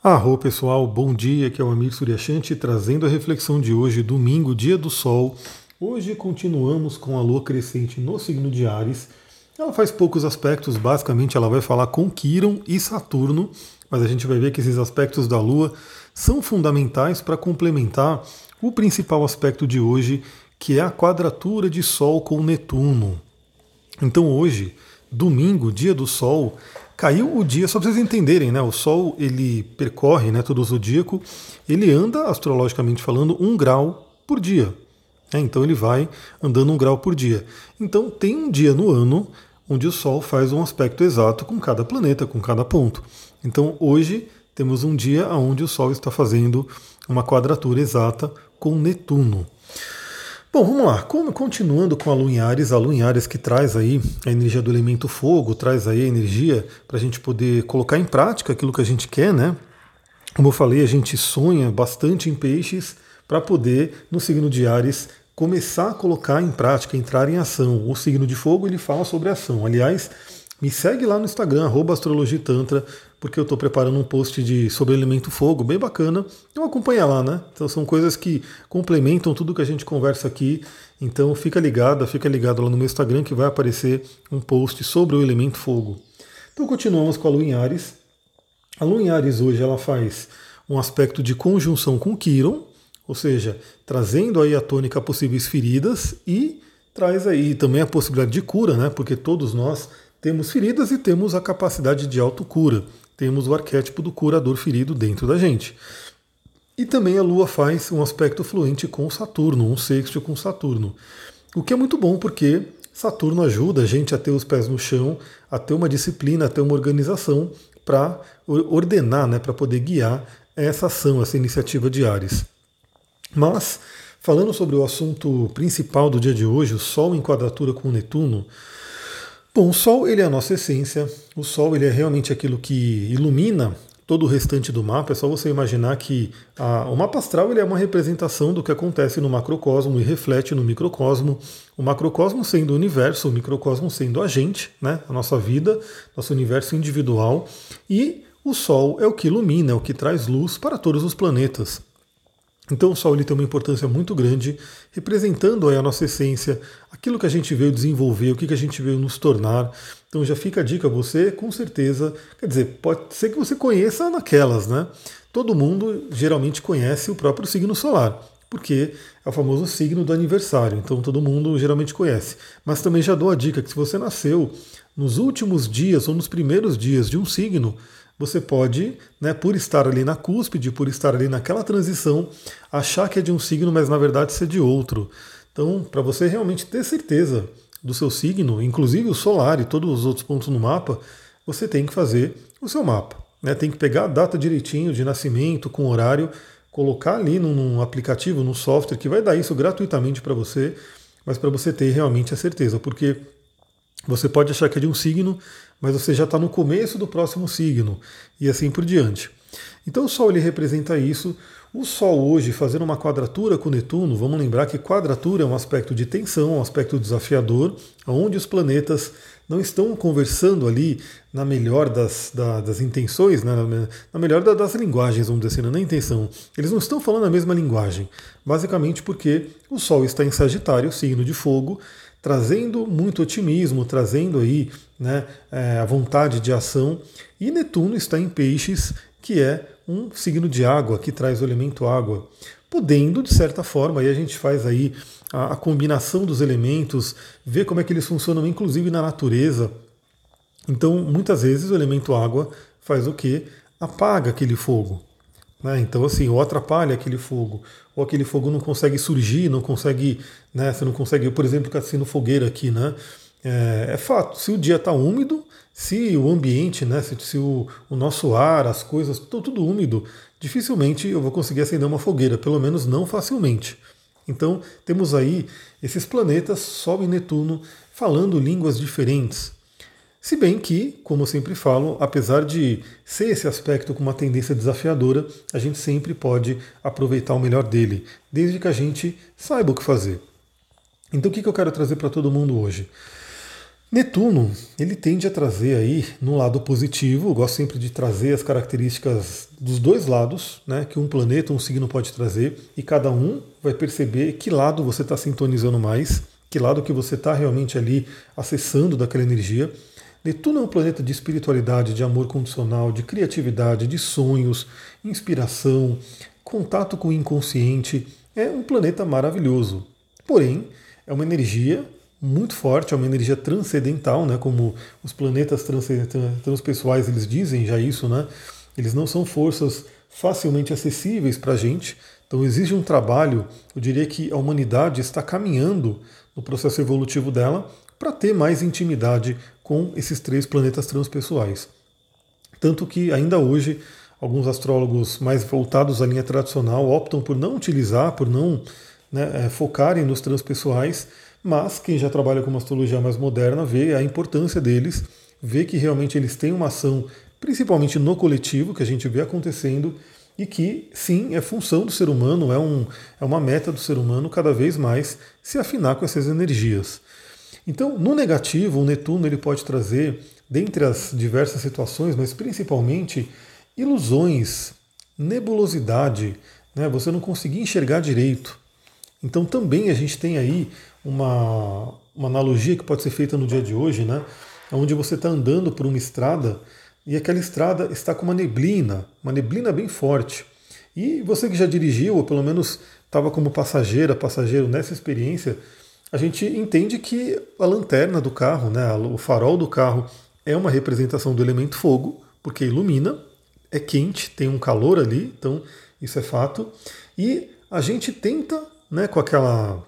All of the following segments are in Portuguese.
Arro pessoal, bom dia, aqui é o Amir Suryashanti trazendo a reflexão de hoje, domingo, dia do sol. Hoje continuamos com a lua crescente no signo de Ares. Ela faz poucos aspectos, basicamente ela vai falar com Quiron e Saturno, mas a gente vai ver que esses aspectos da lua são fundamentais para complementar o principal aspecto de hoje, que é a quadratura de Sol com Netuno. Então hoje, domingo, dia do Sol, Caiu o dia, só para vocês entenderem, né? O Sol ele percorre, né, todo o zodíaco, ele anda, astrologicamente falando, um grau por dia. Né? Então ele vai andando um grau por dia. Então tem um dia no ano onde o Sol faz um aspecto exato com cada planeta, com cada ponto. Então hoje temos um dia onde o Sol está fazendo uma quadratura exata com Netuno. Bom, vamos lá. Continuando com a Lua em Ares, a Lua em Ares que traz aí a energia do elemento fogo, traz aí a energia para a gente poder colocar em prática aquilo que a gente quer, né? Como eu falei, a gente sonha bastante em peixes para poder, no signo de Ares, começar a colocar em prática, entrar em ação. O signo de fogo ele fala sobre ação. Aliás, me segue lá no Instagram, astrologitantra, porque eu estou preparando um post de, sobre elemento fogo, bem bacana. Então acompanha lá, né? Então são coisas que complementam tudo que a gente conversa aqui. Então fica ligado, fica ligado lá no meu Instagram que vai aparecer um post sobre o elemento fogo. Então continuamos com a Lua em Ares. A Lua em Ares hoje ela faz um aspecto de conjunção com Quiron, ou seja, trazendo aí a tônica possíveis feridas e traz aí também a possibilidade de cura, né? Porque todos nós temos feridas e temos a capacidade de autocura temos o arquétipo do curador ferido dentro da gente. E também a Lua faz um aspecto fluente com Saturno, um sexto com Saturno. O que é muito bom porque Saturno ajuda a gente a ter os pés no chão, a ter uma disciplina, a ter uma organização para ordenar, né, para poder guiar essa ação, essa iniciativa de Ares. Mas, falando sobre o assunto principal do dia de hoje, o Sol em quadratura com Netuno, Bom, o Sol ele é a nossa essência, o Sol ele é realmente aquilo que ilumina todo o restante do mapa. É só você imaginar que a, o mapa astral ele é uma representação do que acontece no macrocosmo e reflete no microcosmo. O macrocosmo sendo o universo, o microcosmo sendo a gente, né, a nossa vida, nosso universo individual. E o Sol é o que ilumina, é o que traz luz para todos os planetas. Então o Sol ele tem uma importância muito grande, representando a nossa essência, aquilo que a gente veio desenvolver, o que a gente veio nos tornar. Então já fica a dica, você com certeza, quer dizer, pode ser que você conheça naquelas, né? Todo mundo geralmente conhece o próprio signo solar, porque é o famoso signo do aniversário, então todo mundo geralmente conhece. Mas também já dou a dica que se você nasceu nos últimos dias ou nos primeiros dias de um signo, você pode, né, por estar ali na cúspide, por estar ali naquela transição, achar que é de um signo, mas na verdade ser de outro. Então, para você realmente ter certeza do seu signo, inclusive o solar e todos os outros pontos no mapa, você tem que fazer o seu mapa. Né? Tem que pegar a data direitinho de nascimento, com horário, colocar ali num, num aplicativo, num software que vai dar isso gratuitamente para você, mas para você ter realmente a certeza, porque você pode achar que é de um signo, mas você já está no começo do próximo signo e assim por diante. Então o Sol ele representa isso. O Sol hoje fazendo uma quadratura com Netuno, vamos lembrar que quadratura é um aspecto de tensão, um aspecto desafiador, onde os planetas não estão conversando ali na melhor das, da, das intenções, né, na melhor das linguagens, vamos dizer assim, na intenção. Eles não estão falando a mesma linguagem, basicamente porque o Sol está em Sagitário, signo de fogo, trazendo muito otimismo, trazendo aí né, é, a vontade de ação. E Netuno está em Peixes, que é um signo de água, que traz o elemento água. Podendo, de certa forma, aí a gente faz aí a, a combinação dos elementos, ver como é que eles funcionam, inclusive na natureza. Então, muitas vezes o elemento água faz o que? Apaga aquele fogo. Né? Então, assim, ou atrapalha aquele fogo, ou aquele fogo não consegue surgir, não consegue, né? Você não consegue, por exemplo, ficar sendo fogueira aqui, né? É, é, fato, se o dia está úmido, se o ambiente, né, se, se o, o, nosso ar, as coisas, estão tudo úmido, dificilmente eu vou conseguir acender uma fogueira, pelo menos não facilmente. Então temos aí esses planetas, Sol e Netuno, falando línguas diferentes. Se bem que, como eu sempre falo, apesar de ser esse aspecto com uma tendência desafiadora, a gente sempre pode aproveitar o melhor dele, desde que a gente saiba o que fazer. Então, o que eu quero trazer para todo mundo hoje? Netuno, ele tende a trazer aí no lado positivo, eu gosto sempre de trazer as características dos dois lados, né, que um planeta, um signo pode trazer, e cada um vai perceber que lado você está sintonizando mais, que lado que você está realmente ali acessando daquela energia. Netuno é um planeta de espiritualidade, de amor condicional, de criatividade, de sonhos, inspiração, contato com o inconsciente. É um planeta maravilhoso. Porém, é uma energia muito forte, é uma energia transcendental, né? Como os planetas transpessoais eles dizem já isso, né? Eles não são forças facilmente acessíveis para a gente. Então exige um trabalho. Eu diria que a humanidade está caminhando no processo evolutivo dela para ter mais intimidade com esses três planetas transpessoais. Tanto que ainda hoje alguns astrólogos mais voltados à linha tradicional optam por não utilizar, por não né, é, focarem nos transpessoais mas quem já trabalha com uma astrologia mais moderna vê a importância deles, vê que realmente eles têm uma ação, principalmente no coletivo, que a gente vê acontecendo, e que sim, é função do ser humano, é, um, é uma meta do ser humano cada vez mais se afinar com essas energias. Então, no negativo, o Netuno ele pode trazer, dentre as diversas situações, mas principalmente ilusões, nebulosidade, né? você não conseguir enxergar direito. Então também a gente tem aí uma, uma analogia que pode ser feita no dia de hoje, né? Onde você está andando por uma estrada e aquela estrada está com uma neblina, uma neblina bem forte. E você que já dirigiu, ou pelo menos estava como passageira, passageiro nessa experiência, a gente entende que a lanterna do carro, né, o farol do carro, é uma representação do elemento fogo, porque ilumina, é quente, tem um calor ali, então isso é fato. E a gente tenta, né, com aquela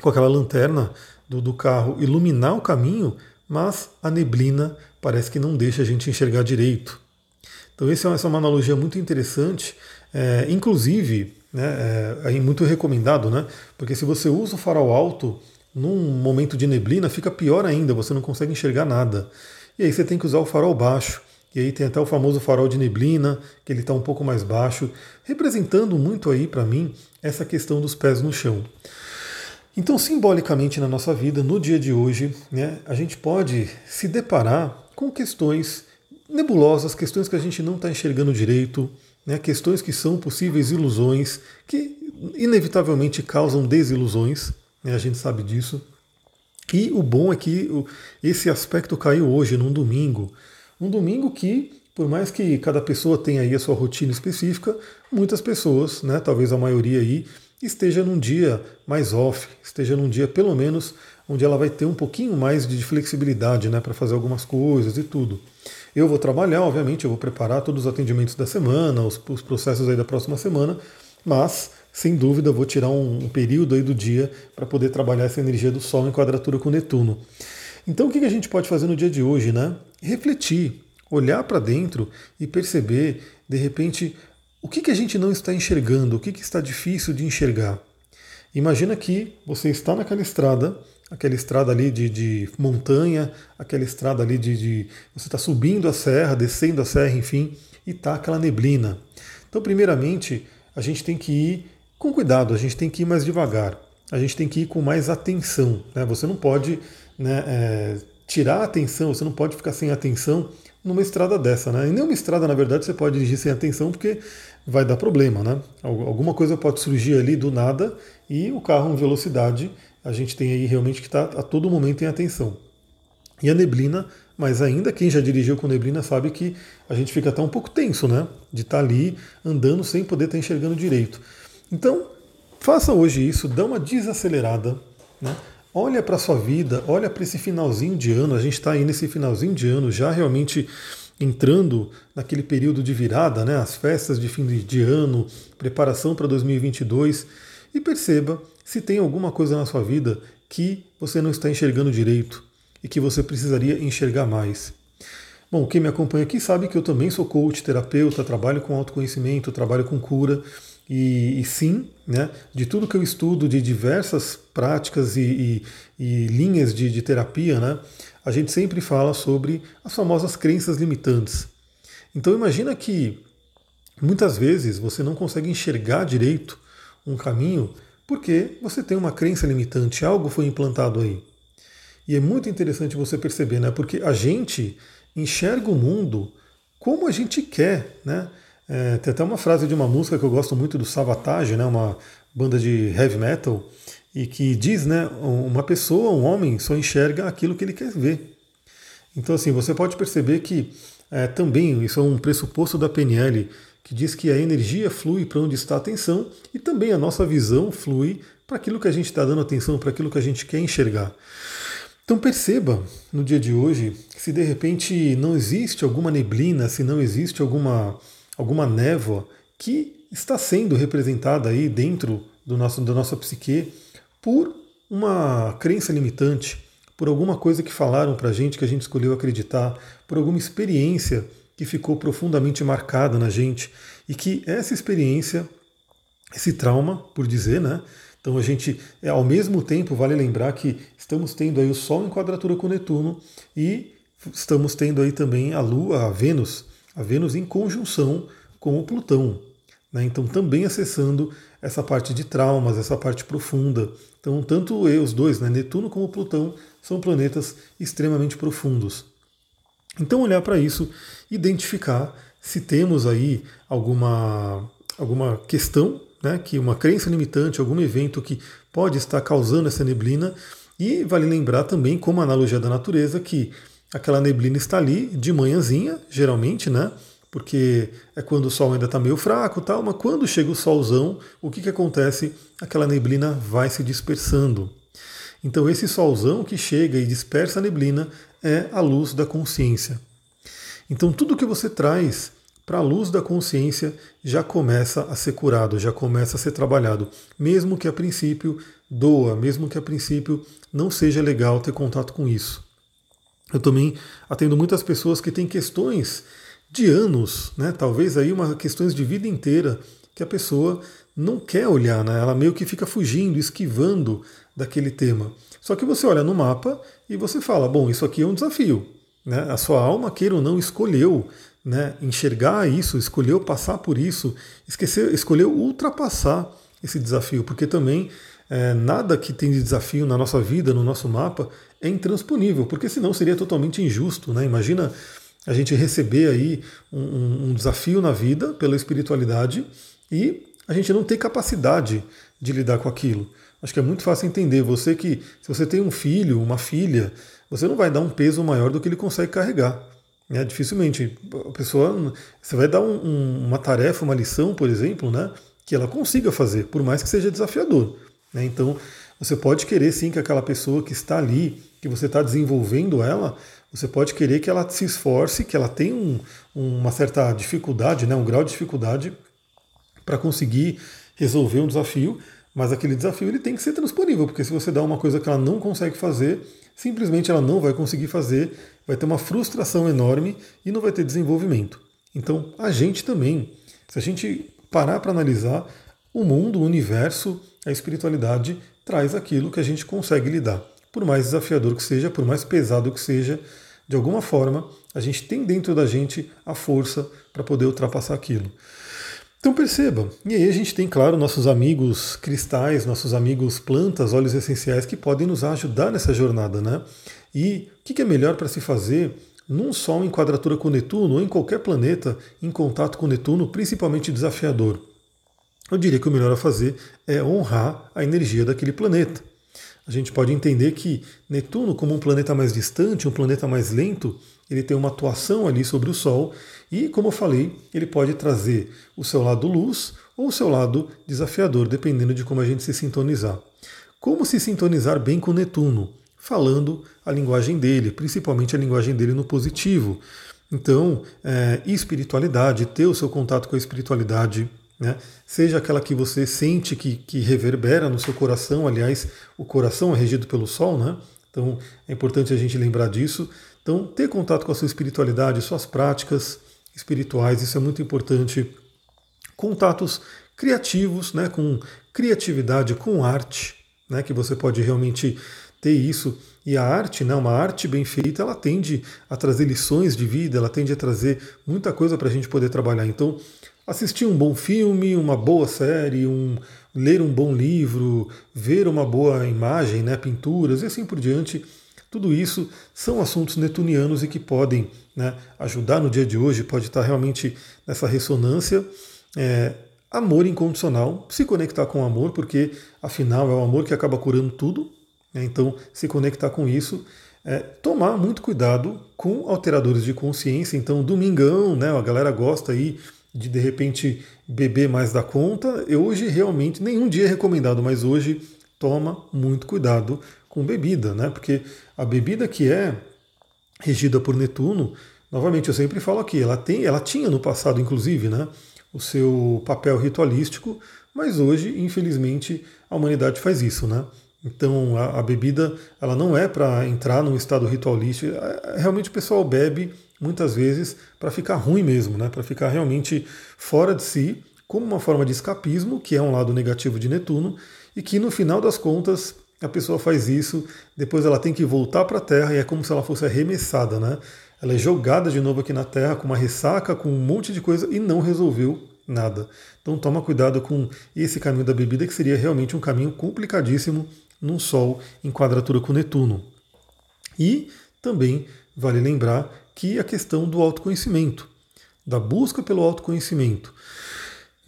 com aquela lanterna do, do carro iluminar o caminho, mas a neblina parece que não deixa a gente enxergar direito. Então essa é uma analogia muito interessante, é, inclusive né, é, é, muito recomendado, né? Porque se você usa o farol alto num momento de neblina, fica pior ainda, você não consegue enxergar nada. E aí você tem que usar o farol baixo. E aí tem até o famoso farol de neblina, que ele está um pouco mais baixo, representando muito aí para mim essa questão dos pés no chão. Então, simbolicamente na nossa vida, no dia de hoje, né, a gente pode se deparar com questões nebulosas, questões que a gente não está enxergando direito, né, questões que são possíveis ilusões, que inevitavelmente causam desilusões, né, a gente sabe disso. E o bom é que esse aspecto caiu hoje, num domingo. Um domingo que, por mais que cada pessoa tenha aí a sua rotina específica, muitas pessoas, né, talvez a maioria aí, esteja num dia mais off, esteja num dia pelo menos onde ela vai ter um pouquinho mais de flexibilidade né, para fazer algumas coisas e tudo. Eu vou trabalhar, obviamente, eu vou preparar todos os atendimentos da semana, os, os processos aí da próxima semana, mas sem dúvida vou tirar um, um período aí do dia para poder trabalhar essa energia do Sol em quadratura com Netuno. Então o que a gente pode fazer no dia de hoje, né? Refletir, olhar para dentro e perceber, de repente, o que, que a gente não está enxergando? O que, que está difícil de enxergar? Imagina que você está naquela estrada, aquela estrada ali de, de montanha, aquela estrada ali de, de, Você está subindo a serra, descendo a serra, enfim, e está aquela neblina. Então, primeiramente, a gente tem que ir com cuidado, a gente tem que ir mais devagar, a gente tem que ir com mais atenção. Né? Você não pode né, é, tirar a atenção, você não pode ficar sem atenção numa estrada dessa, né? Nenhuma estrada, na verdade, você pode dirigir sem atenção, porque vai dar problema, né? Alguma coisa pode surgir ali do nada e o carro em velocidade, a gente tem aí realmente que estar tá a todo momento em atenção. E a neblina, mas ainda quem já dirigiu com neblina sabe que a gente fica até um pouco tenso, né? De estar tá ali andando sem poder estar tá enxergando direito. Então, faça hoje isso, dá uma desacelerada, né? Olha para a sua vida, olha para esse finalzinho de ano. A gente está aí nesse finalzinho de ano já realmente entrando naquele período de virada, né, as festas de fim de ano, preparação para 2022, e perceba se tem alguma coisa na sua vida que você não está enxergando direito e que você precisaria enxergar mais. Bom, quem me acompanha aqui sabe que eu também sou coach, terapeuta, trabalho com autoconhecimento, trabalho com cura. E, e sim, né, de tudo que eu estudo, de diversas práticas e, e, e linhas de, de terapia, né, a gente sempre fala sobre as famosas crenças limitantes. Então imagina que muitas vezes você não consegue enxergar direito um caminho porque você tem uma crença limitante, algo foi implantado aí. E é muito interessante você perceber, né? Porque a gente enxerga o mundo como a gente quer, né? É, tem até uma frase de uma música que eu gosto muito do Savatage, né? Uma banda de heavy metal e que diz, né? Uma pessoa, um homem, só enxerga aquilo que ele quer ver. Então, assim, você pode perceber que é, também isso é um pressuposto da PNL que diz que a energia flui para onde está a atenção e também a nossa visão flui para aquilo que a gente está dando atenção, para aquilo que a gente quer enxergar. Então perceba no dia de hoje que se de repente não existe alguma neblina, se não existe alguma, alguma névoa que está sendo representada aí dentro do nosso, da nossa psique por uma crença limitante, por alguma coisa que falaram para a gente que a gente escolheu acreditar, por alguma experiência que ficou profundamente marcada na gente e que essa experiência, esse trauma, por dizer, né, então a gente, é, ao mesmo tempo, vale lembrar que estamos tendo aí o Sol em quadratura com Netuno e estamos tendo aí também a Lua, a Vênus, a Vênus em conjunção com o Plutão. Né? Então também acessando essa parte de traumas, essa parte profunda. Então tanto eu, os dois, né, Netuno como Plutão, são planetas extremamente profundos. Então olhar para isso, identificar se temos aí alguma, alguma questão né, que uma crença limitante, algum evento que pode estar causando essa neblina. E vale lembrar também, como analogia da natureza, que aquela neblina está ali de manhãzinha, geralmente, né? Porque é quando o sol ainda está meio fraco, tal, mas quando chega o solzão, o que, que acontece? Aquela neblina vai se dispersando. Então esse solzão que chega e dispersa a neblina é a luz da consciência. Então tudo que você traz para a luz da consciência já começa a ser curado, já começa a ser trabalhado, mesmo que a princípio doa, mesmo que a princípio não seja legal ter contato com isso. Eu também atendo muitas pessoas que têm questões de anos, né? talvez aí uma questões de vida inteira que a pessoa não quer olhar, né? ela meio que fica fugindo, esquivando daquele tema. Só que você olha no mapa e você fala, bom, isso aqui é um desafio. Né? A sua alma, queira ou não, escolheu né, enxergar isso, escolheu passar por isso, esquecer, escolheu ultrapassar esse desafio, porque também é, nada que tem de desafio na nossa vida, no nosso mapa, é intransponível, porque senão seria totalmente injusto. Né? Imagina a gente receber aí um, um desafio na vida pela espiritualidade e a gente não ter capacidade de lidar com aquilo. Acho que é muito fácil entender. Você que, se você tem um filho, uma filha, você não vai dar um peso maior do que ele consegue carregar. Né? Dificilmente. A pessoa. Você vai dar um, um, uma tarefa, uma lição, por exemplo, né? que ela consiga fazer, por mais que seja desafiador. Né? Então, você pode querer sim que aquela pessoa que está ali, que você está desenvolvendo ela, você pode querer que ela se esforce, que ela tenha um, uma certa dificuldade, né? um grau de dificuldade para conseguir resolver um desafio, mas aquele desafio ele tem que ser transponível, porque se você dá uma coisa que ela não consegue fazer, simplesmente ela não vai conseguir fazer, vai ter uma frustração enorme e não vai ter desenvolvimento. Então, a gente também, se a gente parar para analisar, o mundo, o universo, a espiritualidade traz aquilo que a gente consegue lidar. Por mais desafiador que seja, por mais pesado que seja, de alguma forma, a gente tem dentro da gente a força para poder ultrapassar aquilo. Então perceba, e aí a gente tem, claro, nossos amigos cristais, nossos amigos plantas, óleos essenciais que podem nos ajudar nessa jornada, né? E o que é melhor para se fazer num Sol em quadratura com Netuno ou em qualquer planeta em contato com Netuno, principalmente desafiador? Eu diria que o melhor a fazer é honrar a energia daquele planeta. A gente pode entender que Netuno, como um planeta mais distante, um planeta mais lento, ele tem uma atuação ali sobre o Sol e, como eu falei, ele pode trazer o seu lado luz ou o seu lado desafiador, dependendo de como a gente se sintonizar. Como se sintonizar bem com Netuno? Falando a linguagem dele, principalmente a linguagem dele no positivo. Então, é, espiritualidade, ter o seu contato com a espiritualidade, né? seja aquela que você sente que, que reverbera no seu coração, aliás, o coração é regido pelo Sol, né? então é importante a gente lembrar disso. Então, ter contato com a sua espiritualidade, suas práticas, espirituais, isso é muito importante. Contatos criativos, né, com criatividade, com arte, né, que você pode realmente ter isso. E a arte, né, uma arte bem feita, ela tende a trazer lições de vida, ela tende a trazer muita coisa para a gente poder trabalhar. Então, assistir um bom filme, uma boa série, um, ler um bom livro, ver uma boa imagem, né, pinturas e assim por diante, Tudo isso são assuntos netunianos e que podem né, ajudar no dia de hoje, pode estar realmente nessa ressonância. É, amor incondicional, se conectar com o amor, porque afinal é o amor que acaba curando tudo. Né, então, se conectar com isso, é, tomar muito cuidado com alteradores de consciência. Então, domingão, né, a galera gosta aí de de repente beber mais da conta. Eu hoje realmente, nenhum dia é recomendado, mas hoje toma muito cuidado com bebida, né? Porque a bebida que é regida por Netuno, novamente eu sempre falo aqui, ela tem, ela tinha no passado inclusive, né, o seu papel ritualístico, mas hoje, infelizmente, a humanidade faz isso, né? Então a, a bebida ela não é para entrar num estado ritualístico. É, é, realmente o pessoal bebe muitas vezes para ficar ruim mesmo, né? Para ficar realmente fora de si, como uma forma de escapismo, que é um lado negativo de Netuno, e que no final das contas a pessoa faz isso, depois ela tem que voltar para a Terra e é como se ela fosse arremessada, né? Ela é jogada de novo aqui na Terra com uma ressaca, com um monte de coisa e não resolveu nada. Então toma cuidado com esse caminho da bebida, que seria realmente um caminho complicadíssimo num Sol em quadratura com Netuno. E também vale lembrar que a questão do autoconhecimento, da busca pelo autoconhecimento.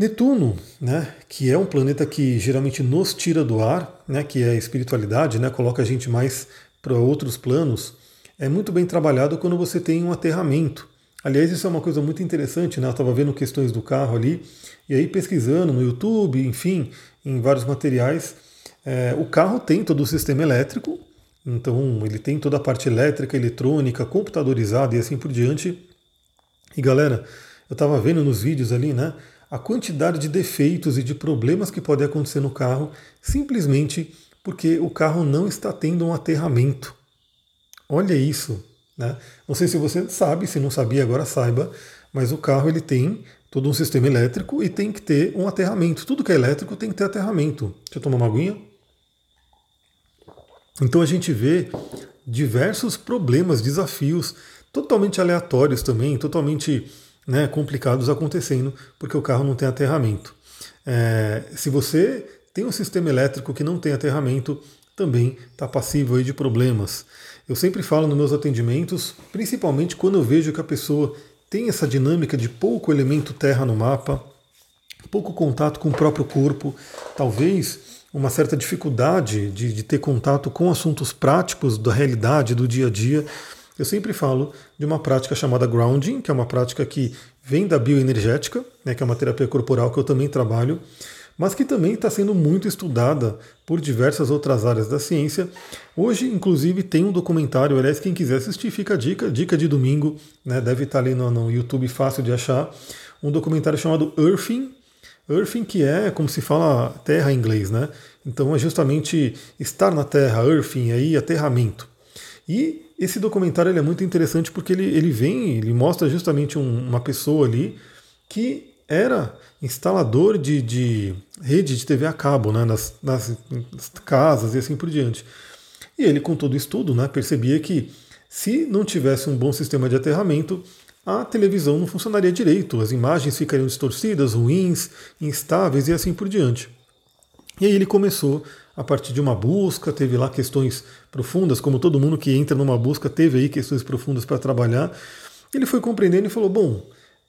Netuno, né, que é um planeta que geralmente nos tira do ar, né, que é a espiritualidade, né, coloca a gente mais para outros planos, é muito bem trabalhado quando você tem um aterramento. Aliás, isso é uma coisa muito interessante, né? Eu estava vendo questões do carro ali, e aí pesquisando no YouTube, enfim, em vários materiais, é, o carro tem todo o sistema elétrico, então ele tem toda a parte elétrica, eletrônica, computadorizada e assim por diante. E galera, eu estava vendo nos vídeos ali, né? A quantidade de defeitos e de problemas que podem acontecer no carro simplesmente porque o carro não está tendo um aterramento. Olha isso, né? Não sei se você sabe, se não sabia agora saiba, mas o carro ele tem todo um sistema elétrico e tem que ter um aterramento. Tudo que é elétrico tem que ter aterramento. Deixa eu tomar uma aguinha. Então a gente vê diversos problemas, desafios totalmente aleatórios também, totalmente né, complicados acontecendo, porque o carro não tem aterramento. É, se você tem um sistema elétrico que não tem aterramento, também está passível de problemas. Eu sempre falo nos meus atendimentos, principalmente quando eu vejo que a pessoa tem essa dinâmica de pouco elemento terra no mapa, pouco contato com o próprio corpo, talvez uma certa dificuldade de, de ter contato com assuntos práticos da realidade, do dia a dia. Eu sempre falo de uma prática chamada grounding, que é uma prática que vem da bioenergética, né, que é uma terapia corporal que eu também trabalho, mas que também está sendo muito estudada por diversas outras áreas da ciência. Hoje, inclusive, tem um documentário, aliás, quem quiser assistir, fica a dica, dica de domingo, né, deve estar ali no, no YouTube fácil de achar, um documentário chamado Earthing, Earthing, que é como se fala terra em inglês, né? Então é justamente estar na terra, earthing, aí, aterramento. E esse documentário é muito interessante porque ele, ele vem, ele mostra justamente um, uma pessoa ali que era instalador de, de rede de TV a cabo, né, nas, nas, nas casas e assim por diante. E ele, com todo o estudo, né, percebia que se não tivesse um bom sistema de aterramento, a televisão não funcionaria direito, as imagens ficariam distorcidas, ruins, instáveis e assim por diante. E aí ele começou a partir de uma busca, teve lá questões profundas, como todo mundo que entra numa busca teve aí questões profundas para trabalhar. Ele foi compreendendo e falou: bom,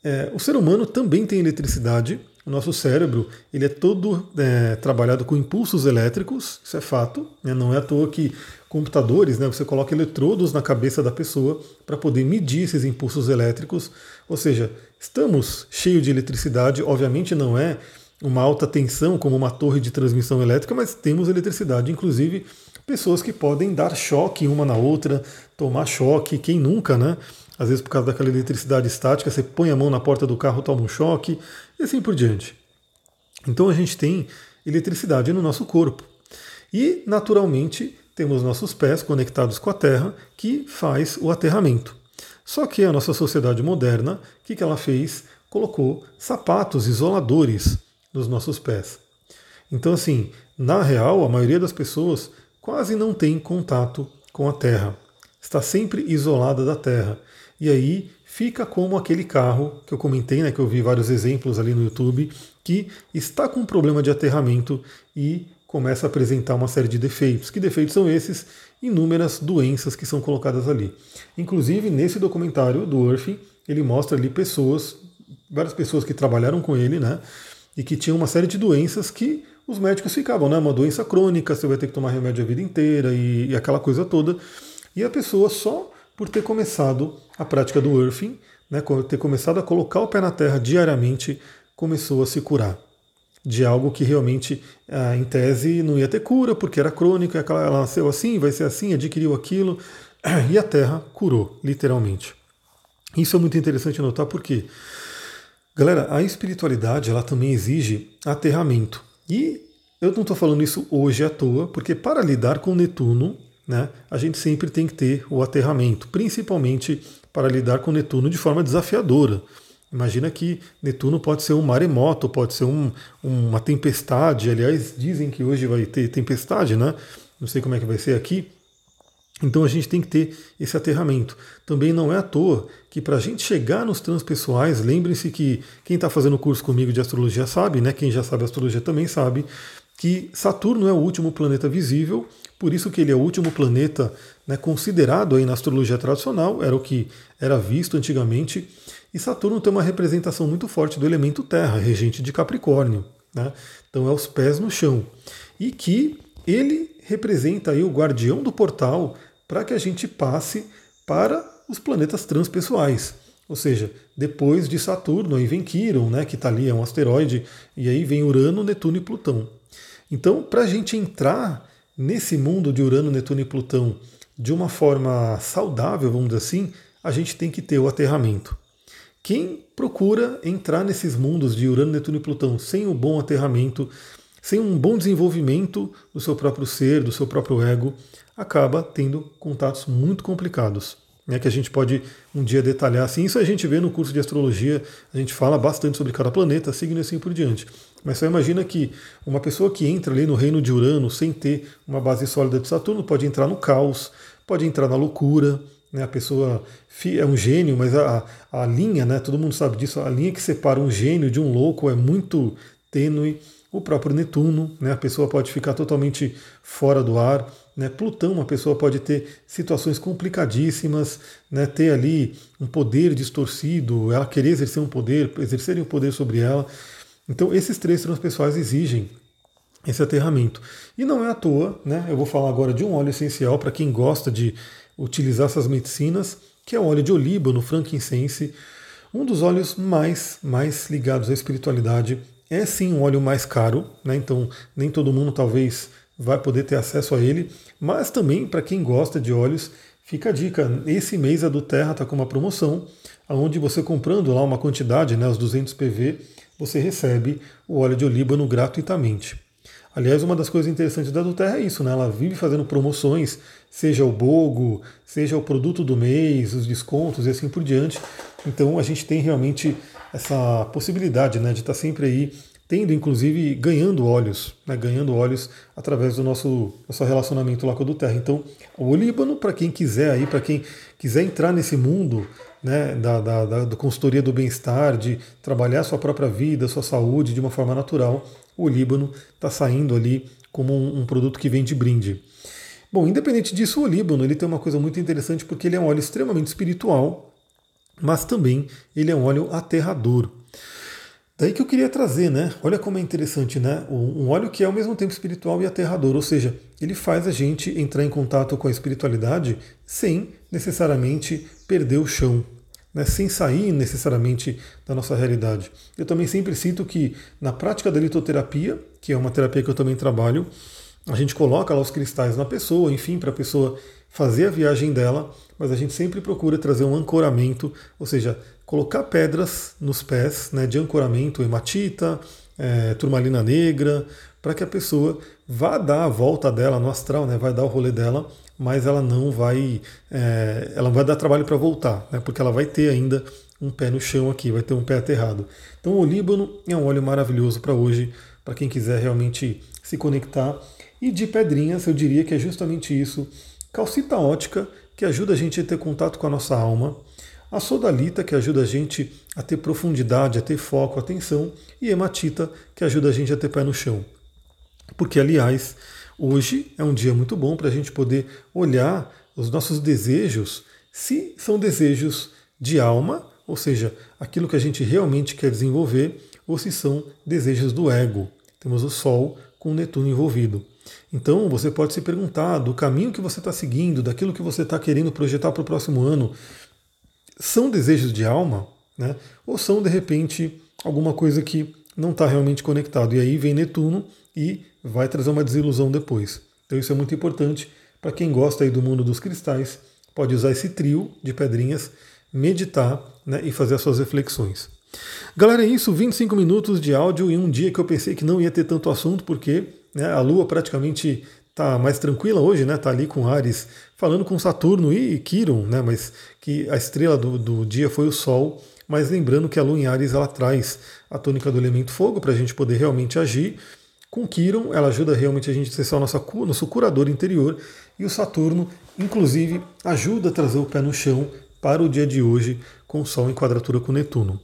é, o ser humano também tem eletricidade, o nosso cérebro ele é todo é, trabalhado com impulsos elétricos, isso é fato. Né? Não é à toa que computadores, né, você coloca eletrodos na cabeça da pessoa para poder medir esses impulsos elétricos. Ou seja, estamos cheios de eletricidade, obviamente não é uma alta tensão como uma torre de transmissão elétrica, mas temos eletricidade, inclusive pessoas que podem dar choque uma na outra, tomar choque, quem nunca, né? Às vezes por causa daquela eletricidade estática, você põe a mão na porta do carro, toma um choque, e assim por diante. Então a gente tem eletricidade no nosso corpo. E, naturalmente, temos nossos pés conectados com a Terra, que faz o aterramento. Só que a nossa sociedade moderna, o que, que ela fez? Colocou sapatos isoladores nos nossos pés. Então, assim, na real, a maioria das pessoas quase não tem contato com a Terra. Está sempre isolada da Terra. E aí fica como aquele carro que eu comentei, né, que eu vi vários exemplos ali no YouTube, que está com um problema de aterramento e começa a apresentar uma série de defeitos. Que defeitos são esses? Inúmeras doenças que são colocadas ali. Inclusive, nesse documentário do Urfing, ele mostra ali pessoas, várias pessoas que trabalharam com ele, né? E que tinham uma série de doenças que os médicos ficavam, né? Uma doença crônica, você vai ter que tomar remédio a vida inteira e, e aquela coisa toda. E a pessoa só por ter começado a prática do Urfing, né? Ter começado a colocar o pé na terra diariamente, começou a se curar de algo que realmente, ah, em tese, não ia ter cura, porque era crônica, ela nasceu assim, vai ser assim, adquiriu aquilo, e a Terra curou, literalmente. Isso é muito interessante notar porque, galera, a espiritualidade ela também exige aterramento. E eu não estou falando isso hoje à toa, porque para lidar com Netuno, né, a gente sempre tem que ter o aterramento, principalmente para lidar com Netuno de forma desafiadora. Imagina que Netuno pode ser um maremoto, pode ser um, uma tempestade. Aliás, dizem que hoje vai ter tempestade, né? Não sei como é que vai ser aqui. Então a gente tem que ter esse aterramento. Também não é à toa que para a gente chegar nos transpessoais, lembrem-se que quem está fazendo o curso comigo de astrologia sabe, né? Quem já sabe astrologia também sabe que Saturno é o último planeta visível, por isso que ele é o último planeta né, considerado aí na astrologia tradicional, era o que era visto antigamente. E Saturno tem uma representação muito forte do elemento terra, regente de Capricórnio. Né? Então é os pés no chão. E que ele representa aí o guardião do portal para que a gente passe para os planetas transpessoais. Ou seja, depois de Saturno, aí vem Quiron, né, que está ali, é um asteroide, e aí vem Urano, Netuno e Plutão. Então, para a gente entrar nesse mundo de Urano, Netuno e Plutão de uma forma saudável, vamos dizer assim, a gente tem que ter o aterramento. Quem procura entrar nesses mundos de Urano, Netuno e Plutão sem o bom aterramento, sem um bom desenvolvimento do seu próprio ser, do seu próprio ego, acaba tendo contatos muito complicados. Né, que a gente pode um dia detalhar assim. Isso a gente vê no curso de astrologia, a gente fala bastante sobre cada planeta, signo e assim por diante. Mas só imagina que uma pessoa que entra ali no reino de Urano sem ter uma base sólida de Saturno pode entrar no caos, pode entrar na loucura, né? A pessoa é um gênio, mas a, a linha, né? todo mundo sabe disso, a linha que separa um gênio de um louco é muito tênue. O próprio Netuno, né? a pessoa pode ficar totalmente fora do ar. Né? Plutão, a pessoa pode ter situações complicadíssimas, né? ter ali um poder distorcido, ela querer exercer um poder, exercerem um poder sobre ela. Então, esses três transpessoais exigem esse aterramento. E não é à toa, né? Eu vou falar agora de um óleo essencial para quem gosta de utilizar essas medicinas, que é o óleo de olíbano, frankincense, um dos óleos mais, mais ligados à espiritualidade. É sim um óleo mais caro, né? então nem todo mundo talvez vai poder ter acesso a ele, mas também para quem gosta de óleos, fica a dica. Esse mês a do Terra está com uma promoção, onde você comprando lá uma quantidade, né, os 200 PV, você recebe o óleo de olíbano gratuitamente. Aliás, uma das coisas interessantes da Duterra é isso, né? Ela vive fazendo promoções, seja o Bogo, seja o produto do mês, os descontos e assim por diante. Então a gente tem realmente essa possibilidade né, de estar sempre aí tendo, inclusive, ganhando olhos, né, ganhando olhos através do nosso, nosso relacionamento lá com a Duterra. Então, o Líbano, para quem quiser aí, para quem quiser entrar nesse mundo né, da, da, da, da consultoria do bem-estar, de trabalhar sua própria vida, sua saúde de uma forma natural, o Líbano está saindo ali como um, um, produto que vem de brinde. Bom, independente disso, o Líbano ele tem uma coisa muito interessante porque ele é um óleo extremamente espiritual, mas também ele é um óleo aterrador. Daí que eu queria trazer, né? Olha como é interessante, né? Um óleo que é ao mesmo tempo espiritual e aterrador, ou seja, ele faz a gente entrar em contato com a espiritualidade sem necessariamente perder o chão, né, sem sair necessariamente da nossa realidade. Eu também sempre cito que na prática da litoterapia, que é uma terapia que eu também trabalho, a gente coloca lá os cristais na pessoa, enfim, para a pessoa fazer a viagem dela, mas a gente sempre procura trazer um ancoramento, ou seja, colocar pedras nos pés né, de ancoramento, hematita, é, turmalina negra, para que a pessoa vá dar a volta dela no astral, né, vai dar o rolê dela mas ela não vai, é, ela vai dar trabalho para voltar, né, porque ela vai ter ainda um pé no chão aqui, vai ter um pé aterrado. Então o Líbano é um óleo maravilhoso para hoje, para quem quiser realmente se conectar. E de pedrinhas, eu diria que é justamente isso. Calcita ótica, que ajuda a gente a ter contato com a nossa alma. A sodalita, que ajuda a gente a ter profundidade, a ter foco, atenção. E hematita, que ajuda a gente a ter pé no chão. porque, aliás, hoje é um dia muito bom para a gente poder olhar os nossos desejos, se são desejos de alma, ou seja, aquilo que a gente realmente quer desenvolver, ou se são desejos do ego. Temos o Sol com o Netuno envolvido. Então você pode se perguntar do caminho que você está seguindo, daquilo que você está querendo projetar para o próximo ano, são desejos de alma, né? Ou são de repente alguma coisa que não está realmente conectado? E aí vem Netuno e vai trazer uma desilusão depois. Então isso é muito importante para quem gosta aí do mundo dos cristais, pode usar esse trio de pedrinhas, meditar né, e fazer as suas reflexões. Galera, é isso, 25 minutos de áudio em um dia que eu pensei que não ia ter tanto assunto, porque né, a Lua praticamente está mais tranquila hoje, né? Está ali com Ares, falando com Saturno e Quiron, né? Mas que a estrela do, do dia foi o Sol. Mas lembrando que a Lua em Ares ela traz a tônica do elemento fogo para a gente poder realmente agir. Com Quiron, ela ajuda realmente a gente a acessar o nosso, nosso curador interior. E o Saturno, inclusive, ajuda a trazer o pé no chão para o dia de hoje, com o Sol em quadratura com Netuno.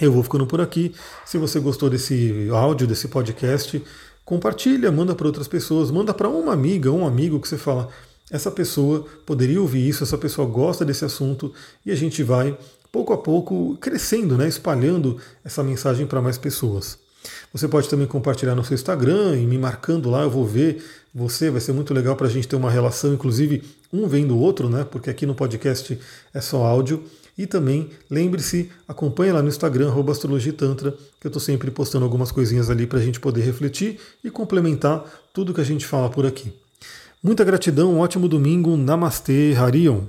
Eu vou ficando por aqui. Se você gostou desse áudio, desse podcast, compartilha, manda para outras pessoas, manda para uma amiga, um amigo que você fala, essa pessoa poderia ouvir isso, essa pessoa gosta desse assunto e a gente vai pouco a pouco crescendo, né, espalhando essa mensagem para mais pessoas. Você pode também compartilhar no seu Instagram e me marcando lá, eu vou ver você, vai ser muito legal para a gente ter uma relação, inclusive um vendo o outro, né? Porque aqui no podcast é só áudio. E também, lembre-se, acompanhe lá no Instagram, astrologitantra, que eu estou sempre postando algumas coisinhas ali para a gente poder refletir e complementar tudo que a gente fala por aqui. Muita gratidão, um ótimo domingo, Namastê, Harion.